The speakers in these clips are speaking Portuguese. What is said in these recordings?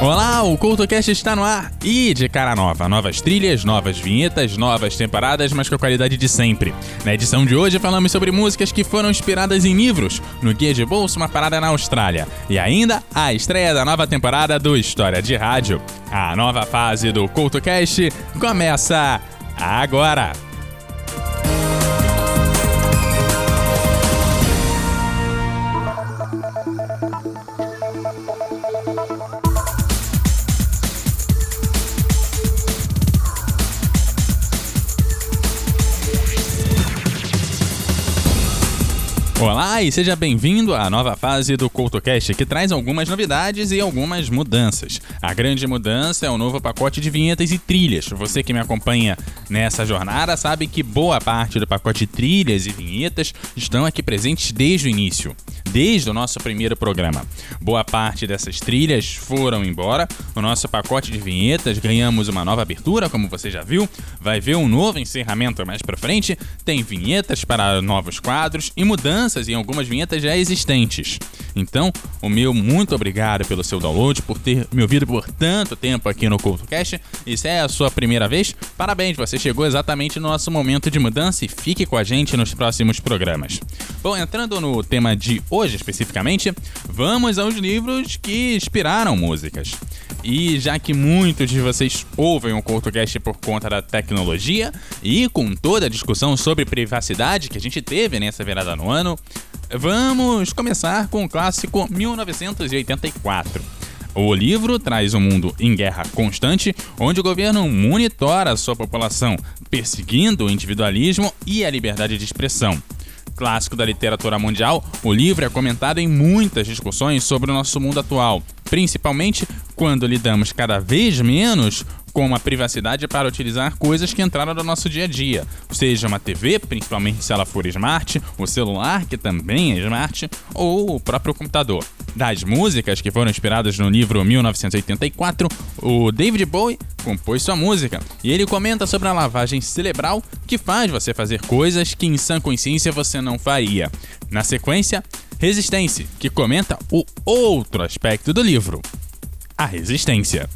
Olá, o CoutoCast está no ar e de cara nova. Novas trilhas, novas vinhetas, novas temporadas, mas com a qualidade de sempre. Na edição de hoje falamos sobre músicas que foram inspiradas em livros, no Guia de Bolso, uma parada na Austrália. E ainda a estreia da nova temporada do História de Rádio. A nova fase do CoutoCast começa agora! Olá e seja bem-vindo à nova fase do CoutoCast, que traz algumas novidades e algumas mudanças. A grande mudança é o novo pacote de vinhetas e trilhas. Você que me acompanha nessa jornada sabe que boa parte do pacote de trilhas e vinhetas estão aqui presentes desde o início, desde o nosso primeiro programa. Boa parte dessas trilhas foram embora. O nosso pacote de vinhetas ganhamos uma nova abertura, como você já viu. Vai ver um novo encerramento mais para frente. Tem vinhetas para novos quadros e mudanças mudanças em algumas vinhetas já existentes. Então, o meu muito obrigado pelo seu download, por ter me ouvido por tanto tempo aqui no CultoCast. E se é a sua primeira vez, parabéns, você chegou exatamente no nosso momento de mudança e fique com a gente nos próximos programas. Bom, entrando no tema de hoje especificamente, vamos aos livros que inspiraram músicas. E já que muitos de vocês ouvem o CultoCast por conta da tecnologia e com toda a discussão sobre privacidade que a gente teve nessa virada no ano, vamos começar com o clássico 1984. O livro traz um mundo em guerra constante, onde o governo monitora sua população, perseguindo o individualismo e a liberdade de expressão. Clássico da literatura mundial, o livro é comentado em muitas discussões sobre o nosso mundo atual, principalmente quando lidamos cada vez menos com a privacidade para utilizar coisas que entraram no nosso dia a dia, seja uma TV, principalmente se ela for smart, o celular, que também é smart, ou o próprio computador. Das músicas que foram inspiradas no livro 1984, o David Bowie compôs sua música e ele comenta sobre a lavagem cerebral que faz você fazer coisas que em sã consciência você não faria. Na sequência, Resistência, que comenta o outro aspecto do livro, a resistência.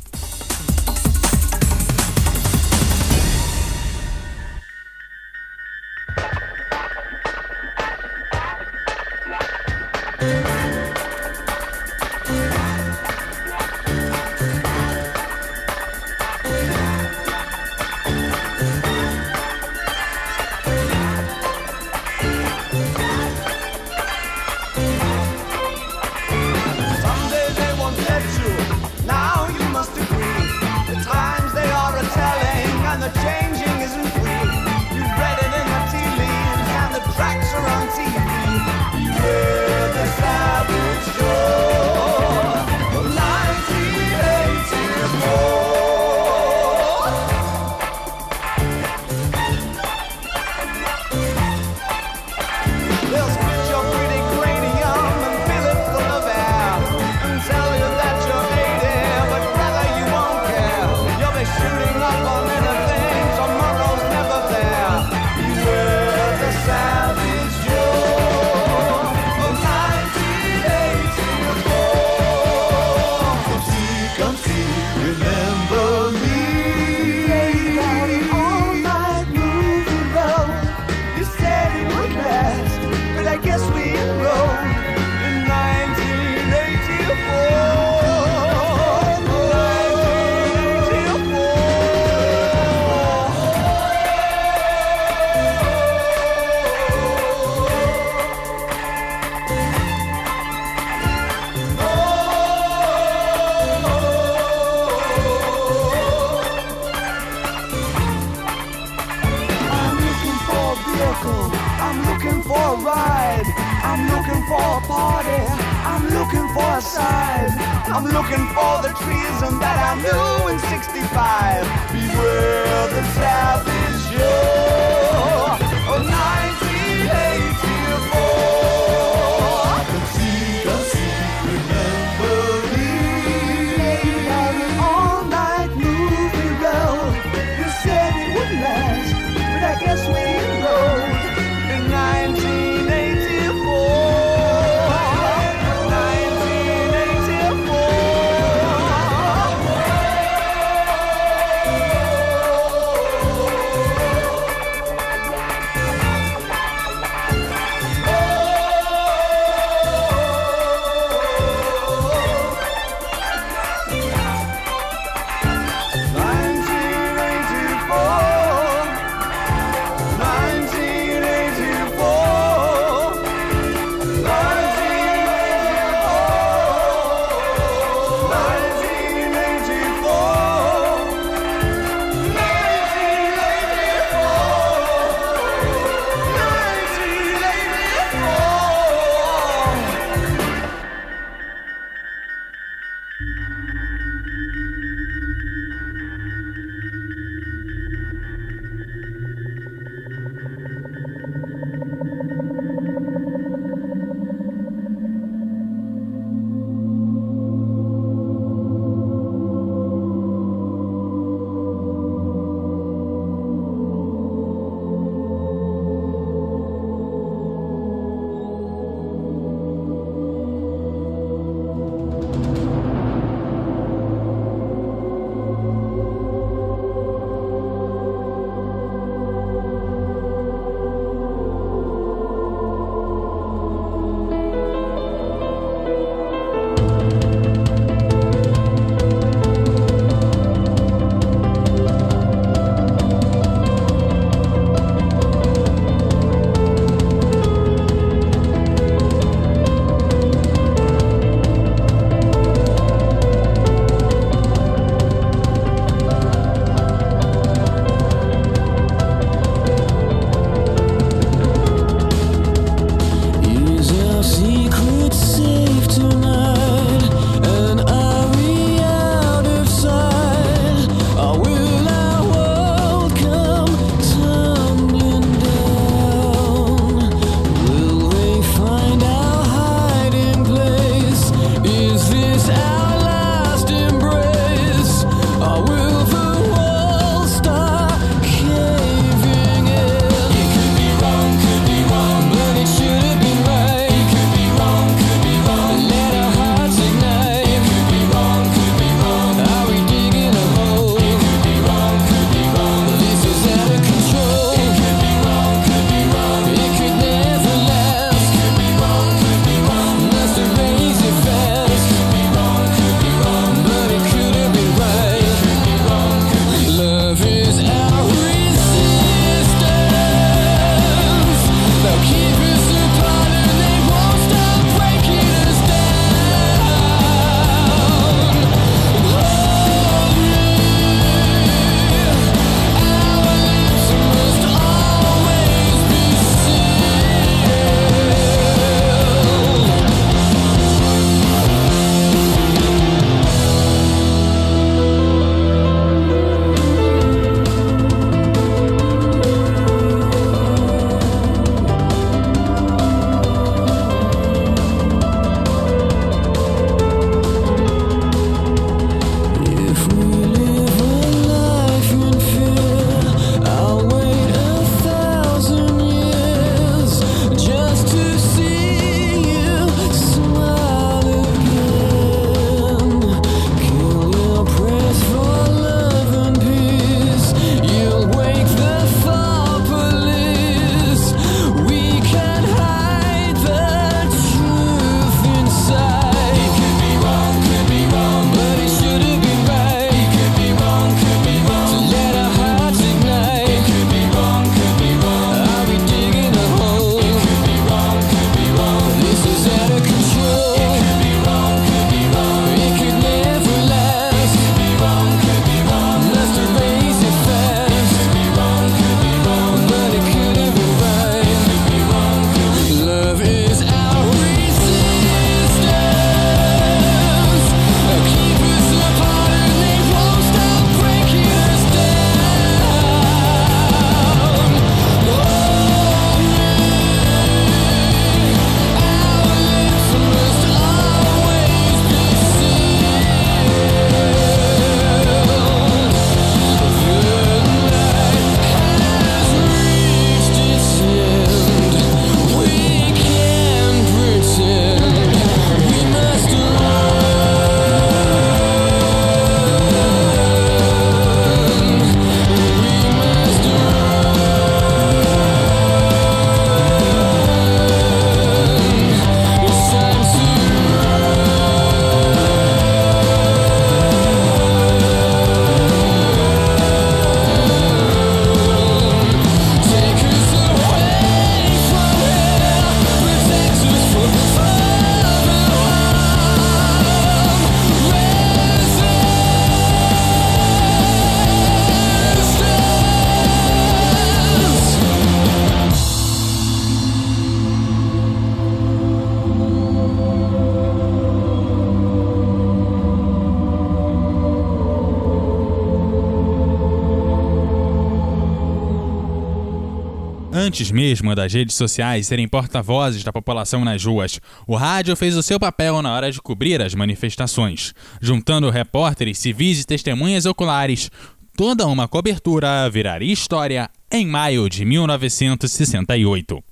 Mesmo das redes sociais serem porta-vozes da população nas ruas, o rádio fez o seu papel na hora de cobrir as manifestações, juntando repórteres, civis e testemunhas oculares. Toda uma cobertura viraria história em maio de 1968.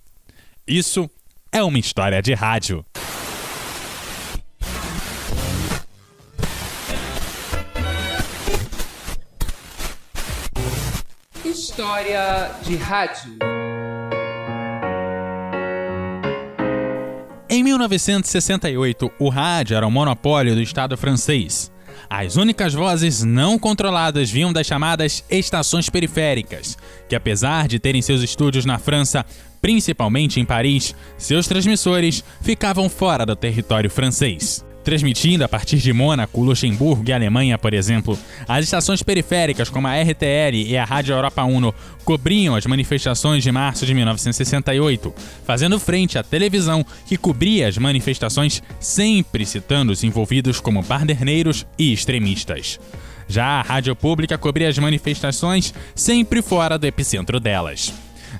Isso é uma história de rádio. História de rádio. Em 1968, o rádio era um monopólio do Estado francês. As únicas vozes não controladas vinham das chamadas estações periféricas, que apesar de terem seus estúdios na França, principalmente em Paris, seus transmissores ficavam fora do território francês. Transmitindo a partir de Mônaco, Luxemburgo e Alemanha, por exemplo, as estações periféricas como a RTL e a Rádio Europa Uno cobriam as manifestações de março de 1968, fazendo frente à televisão que cobria as manifestações, sempre citando os envolvidos como parderneiros e extremistas. Já a rádio pública cobria as manifestações sempre fora do epicentro delas.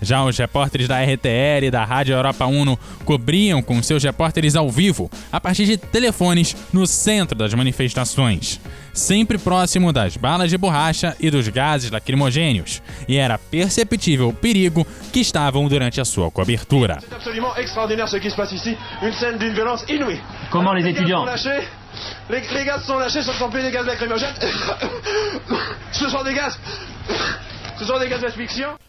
Já os repórteres da RTL e da Rádio Europa Uno cobriam com seus repórteres ao vivo, a partir de telefones, no centro das manifestações, sempre próximo das balas de borracha e dos gases lacrimogênios, e era perceptível o perigo que estavam durante a sua cobertura. Violence inouïe. Comment les étudiants. Les, les gaz sont lâchés, sont plus des gaz lacrymogènes. ce sont des gaz.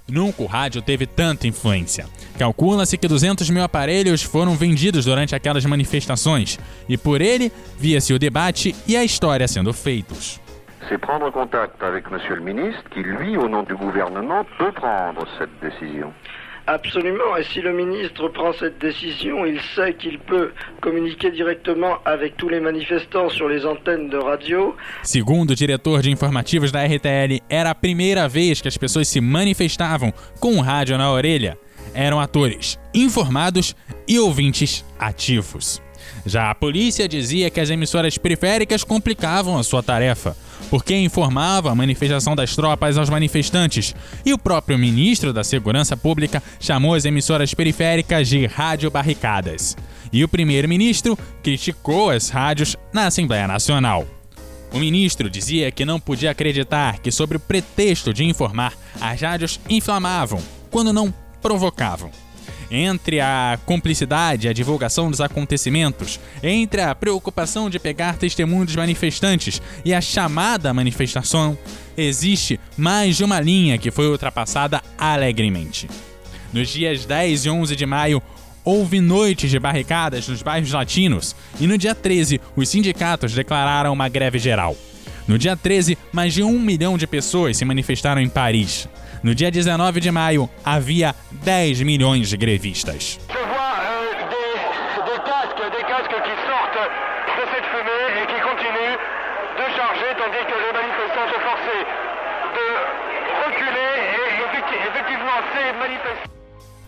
Nunca o rádio teve tanta influência. Calcula-se que 200 mil aparelhos foram vendidos durante aquelas manifestações, e por ele via-se o debate e a história sendo feitos. c'est prendre contact avec Monsieur le ministre qui, lui, au nom du gouvernement, peut prendre cette décision. Absolument, et si le ministre prend cette décision, il sait qu'il peut communiquer directement avec tous les manifestants sur les antennes de radio. Segundo o diretor de informativos da RTL, era a primeira vez que as pessoas se manifestavam com o rádio na orelha. Eram atores informados e ouvintes ativos. Já a polícia dizia que as emissoras periféricas complicavam a sua tarefa, porque informava a manifestação das tropas aos manifestantes, e o próprio ministro da Segurança Pública chamou as emissoras periféricas de rádio barricadas. E o primeiro-ministro criticou as rádios na Assembleia Nacional. O ministro dizia que não podia acreditar que, sob o pretexto de informar, as rádios inflamavam, quando não provocavam. Entre a cumplicidade a divulgação dos acontecimentos, entre a preocupação de pegar testemunho dos manifestantes e a chamada manifestação, existe mais de uma linha que foi ultrapassada alegremente. Nos dias 10 e 11 de maio, houve noites de barricadas nos bairros latinos e no dia 13, os sindicatos declararam uma greve geral. No dia 13, mais de um milhão de pessoas se manifestaram em Paris. No dia 19 de maio, havia 10 milhões de grevistas.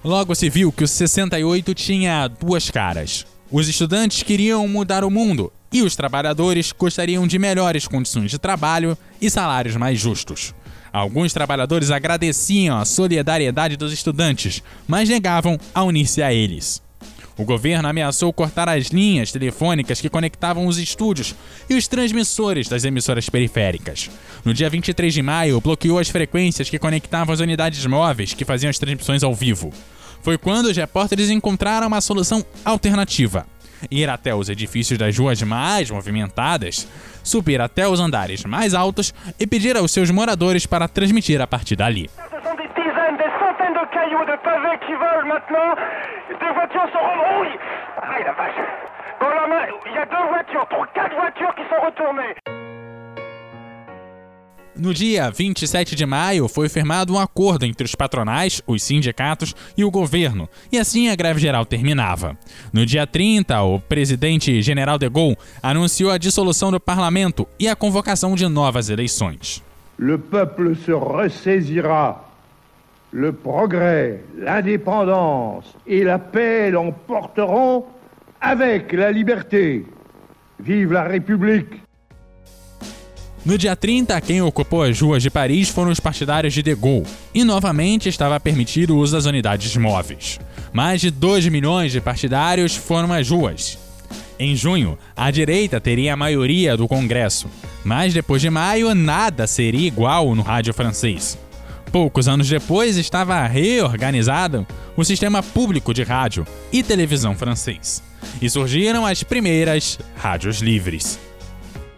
Logo se viu que o 68 tinha duas caras. Os estudantes queriam mudar o mundo e os trabalhadores gostariam de melhores condições de trabalho e salários mais justos. Alguns trabalhadores agradeciam a solidariedade dos estudantes, mas negavam a unir-se a eles. O governo ameaçou cortar as linhas telefônicas que conectavam os estúdios e os transmissores das emissoras periféricas. No dia 23 de maio, bloqueou as frequências que conectavam as unidades móveis que faziam as transmissões ao vivo. Foi quando os repórteres encontraram uma solução alternativa: ir até os edifícios das ruas mais movimentadas, subir até os andares mais altos e pedir aos seus moradores para transmitir a partir dali. No dia 27 de maio, foi firmado um acordo entre os patronais, os sindicatos e o governo, e assim a greve geral terminava. No dia 30, o presidente General de Gaulle anunciou a dissolução do parlamento e a convocação de novas eleições. le peuple se ressaisira. Le progrès, l'indépendance et la paix l'emporteront avec la liberté. Vive la République No dia 30, quem ocupou as ruas de Paris foram os partidários de De Gaulle, e novamente estava permitido o uso das unidades móveis. Mais de 2 milhões de partidários foram às ruas. Em junho, a direita teria a maioria do Congresso, mas depois de maio, nada seria igual no rádio francês. Poucos anos depois, estava reorganizado o sistema público de rádio e televisão francês, e surgiram as primeiras rádios livres.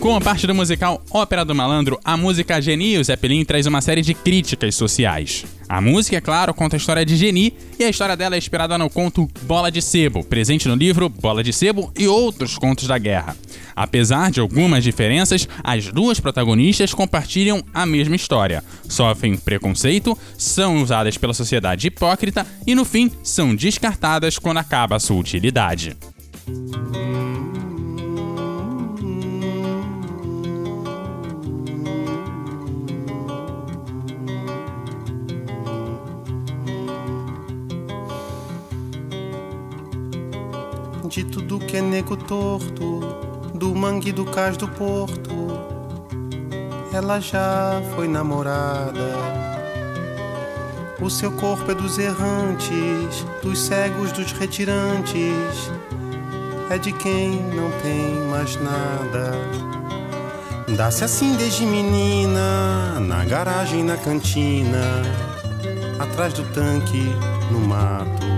Com a parte do musical Ópera do Malandro, a música Geni e o Zeppelin traz uma série de críticas sociais. A música, é claro, conta a história de Geni e a história dela é inspirada no conto Bola de Sebo, presente no livro Bola de Sebo e outros contos da guerra. Apesar de algumas diferenças, as duas protagonistas compartilham a mesma história. Sofrem preconceito, são usadas pela sociedade hipócrita e, no fim, são descartadas quando acaba a sua utilidade. De tudo que é nego torto, do mangue do cais do porto, ela já foi namorada. O seu corpo é dos errantes, dos cegos, dos retirantes, é de quem não tem mais nada. Dá-se assim desde menina, na garagem, na cantina, atrás do tanque, no mato.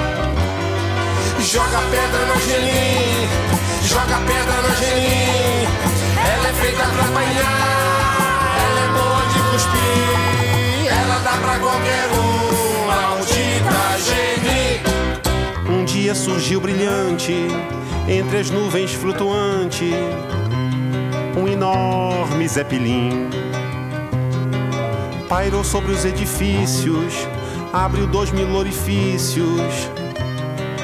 Joga pedra na Geni, joga pedra na Geni. Ela é feita pra apanhar, ela é boa de cuspir. Ela dá pra qualquer um, maldita Geni. Um dia surgiu brilhante, entre as nuvens flutuante, um enorme zeppelin. Pairou sobre os edifícios, abriu dois mil orifícios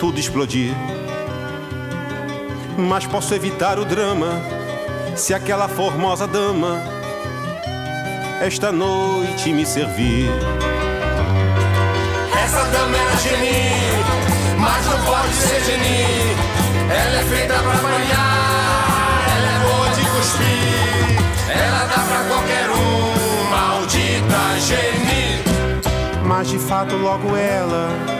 tudo explodir. Mas posso evitar o drama se aquela formosa dama esta noite me servir. Essa dama era Geni, mas não pode ser Geni. Ela é feita pra banhar, ela é boa de cuspir. Ela dá pra qualquer um, maldita Geni. Mas de fato, logo ela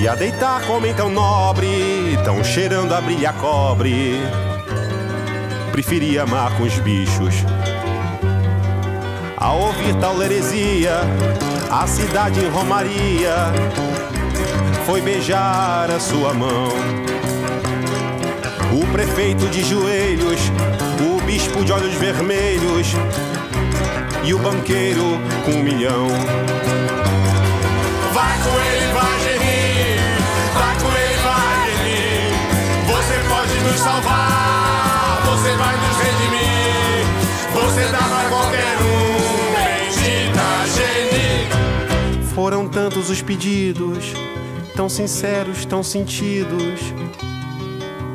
E a deitar com homem tão nobre, tão cheirando a brilha cobre, preferia amar com os bichos. Ao ouvir tal heresia, a cidade em Romaria foi beijar a sua mão. O prefeito de joelhos, o bispo de olhos vermelhos e o banqueiro com um milhão. Vai com ele, vai Salvar, você vai nos redimir. Você dá pra qualquer um, bendita Geni. Foram tantos os pedidos, tão sinceros, tão sentidos,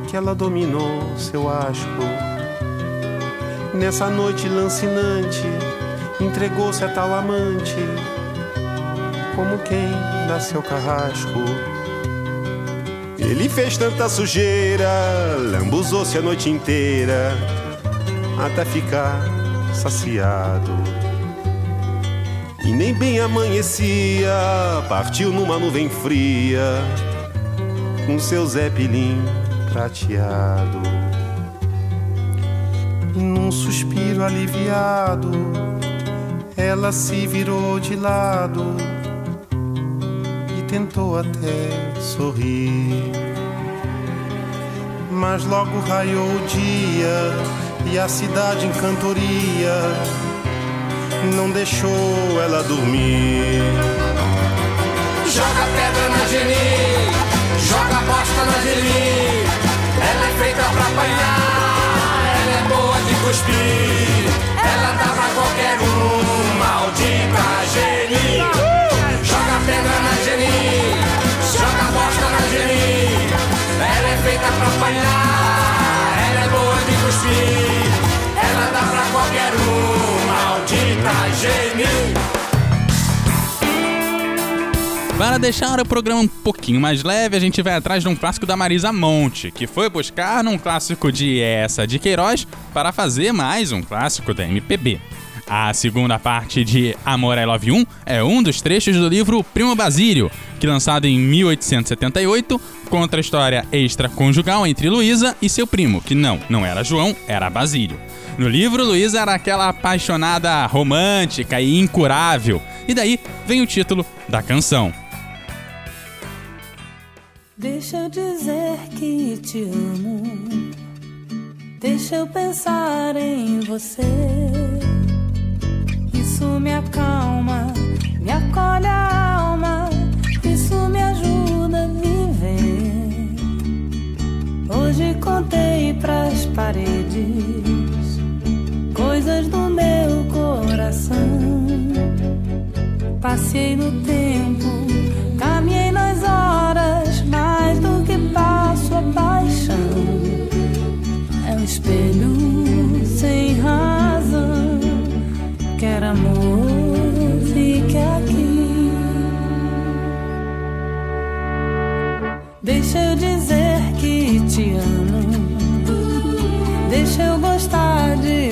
que ela dominou seu asco. Nessa noite lancinante, entregou-se a tal amante, como quem dá seu carrasco. Ele fez tanta sujeira, lambuzou-se a noite inteira, até ficar saciado. E nem bem amanhecia, partiu numa nuvem fria, com seu zeppelin prateado. E num suspiro aliviado, ela se virou de lado tentou até sorrir. Mas logo raiou o dia e a cidade em cantoria não deixou ela dormir. Joga pedra na Geni, joga bosta na Geni. Ela é feita pra apanhar, ela é boa de cuspir. Ela dá pra qualquer um, maldita Geni. Pedra na Geni, joga bosta na Geni. Ela é feita pra apanhar, ela é boa de cuspir. Ela dá pra qualquer um, maldita Geni. Para deixar o programa um pouquinho mais leve, a gente vai atrás de um clássico da Marisa Monte, que foi buscar num clássico de essa de Queiroz para fazer mais um clássico da MPB. A segunda parte de Amor I Love 1 é um dos trechos do livro Primo Basílio, que lançado em 1878, conta a história extraconjugal entre Luísa e seu primo, que não, não era João, era Basílio. No livro, Luísa era aquela apaixonada romântica e incurável, e daí vem o título da canção. Deixa eu dizer que te amo. Deixa eu pensar em você. Isso me acalma, me acolhe a alma. Isso me ajuda a viver. Hoje contei pras paredes coisas do meu coração. Passei no tempo, caminhei nas horas, mais do que passo a paixão. É um espelho Quer amor, fique aqui. Deixa eu dizer que te amo. Deixa eu gostar de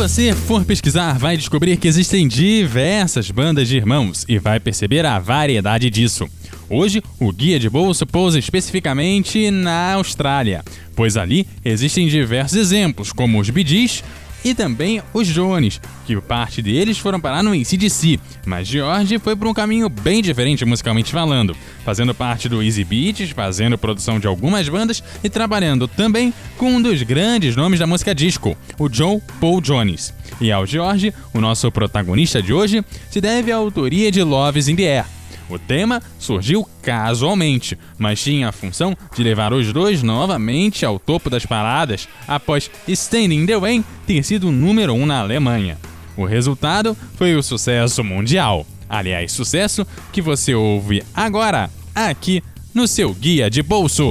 você for pesquisar, vai descobrir que existem diversas bandas de irmãos e vai perceber a variedade disso. Hoje, o guia de bolso pousa especificamente na Austrália, pois ali existem diversos exemplos, como os Gees e também os Jones, que parte deles foram parar no ACDC, mas George foi por um caminho bem diferente musicalmente falando, fazendo parte do Easy Beats, fazendo produção de algumas bandas e trabalhando também com um dos grandes nomes da música disco, o John Paul Jones. E ao George, o nosso protagonista de hoje, se deve à autoria de Love's in the Air, o tema surgiu casualmente, mas tinha a função de levar os dois novamente ao topo das paradas após Standing the Way ter sido número 1 um na Alemanha. O resultado foi o sucesso mundial. Aliás, sucesso que você ouve agora, aqui no seu guia de bolso.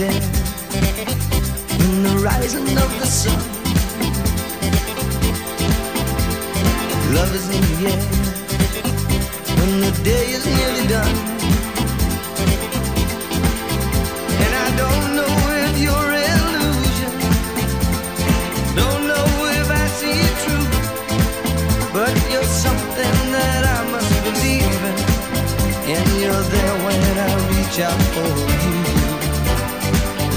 Love is in the air, in the rising of the sun. Love is in the air, when the day is nearly done. And I don't know if you're illusion, don't know if I see it true, but you're something that I must believe in, and you're there when I reach out for you.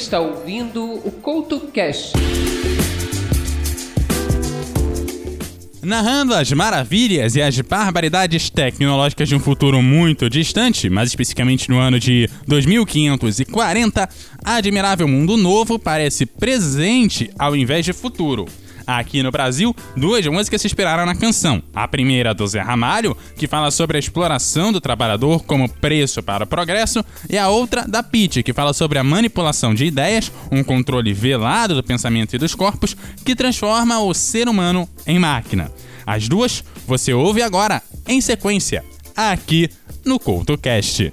Está ouvindo o CoutoCast. Narrando as maravilhas e as barbaridades tecnológicas de um futuro muito distante, mais especificamente no ano de 2540, a admirável mundo novo parece presente ao invés de futuro. Aqui no Brasil, duas músicas se inspiraram na canção. A primeira do Zé Ramalho, que fala sobre a exploração do trabalhador como preço para o progresso, e a outra da Pitty, que fala sobre a manipulação de ideias, um controle velado do pensamento e dos corpos, que transforma o ser humano em máquina. As duas você ouve agora, em sequência, aqui no CoutoCast.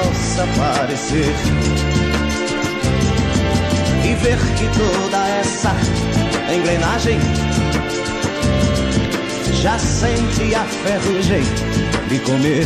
parecer. E ver que toda essa engrenagem já sente a ferrugem de comer.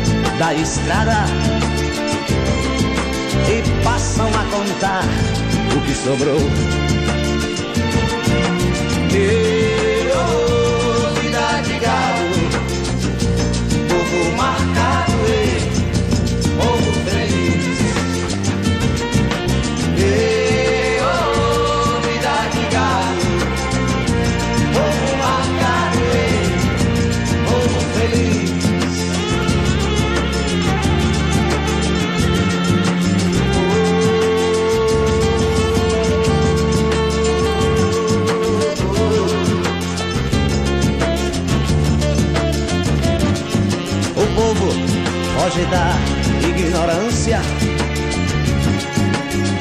da estrada e passam a contar o que sobrou.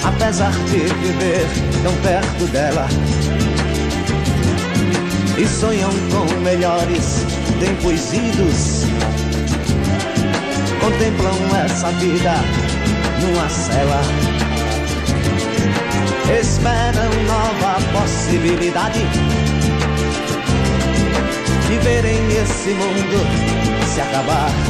Apesar de viver tão perto dela. E sonham com melhores tempos idos. Contemplam essa vida numa cela. Esperam nova possibilidade de verem esse mundo se acabar.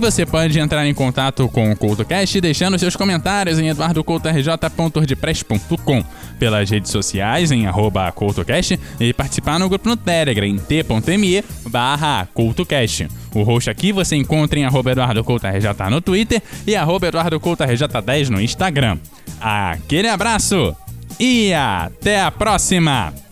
Você pode entrar em contato com o CoutoCast deixando seus comentários em eduardocoutorj.wordpress.com, pelas redes sociais em arroba CoutoCast e participar no grupo no Telegram em t.me barra CoutoCast. O host aqui você encontra em arroba EduardoCoutoRJ no Twitter e arroba EduardoCoutoRJ10 no Instagram. Aquele abraço e até a próxima!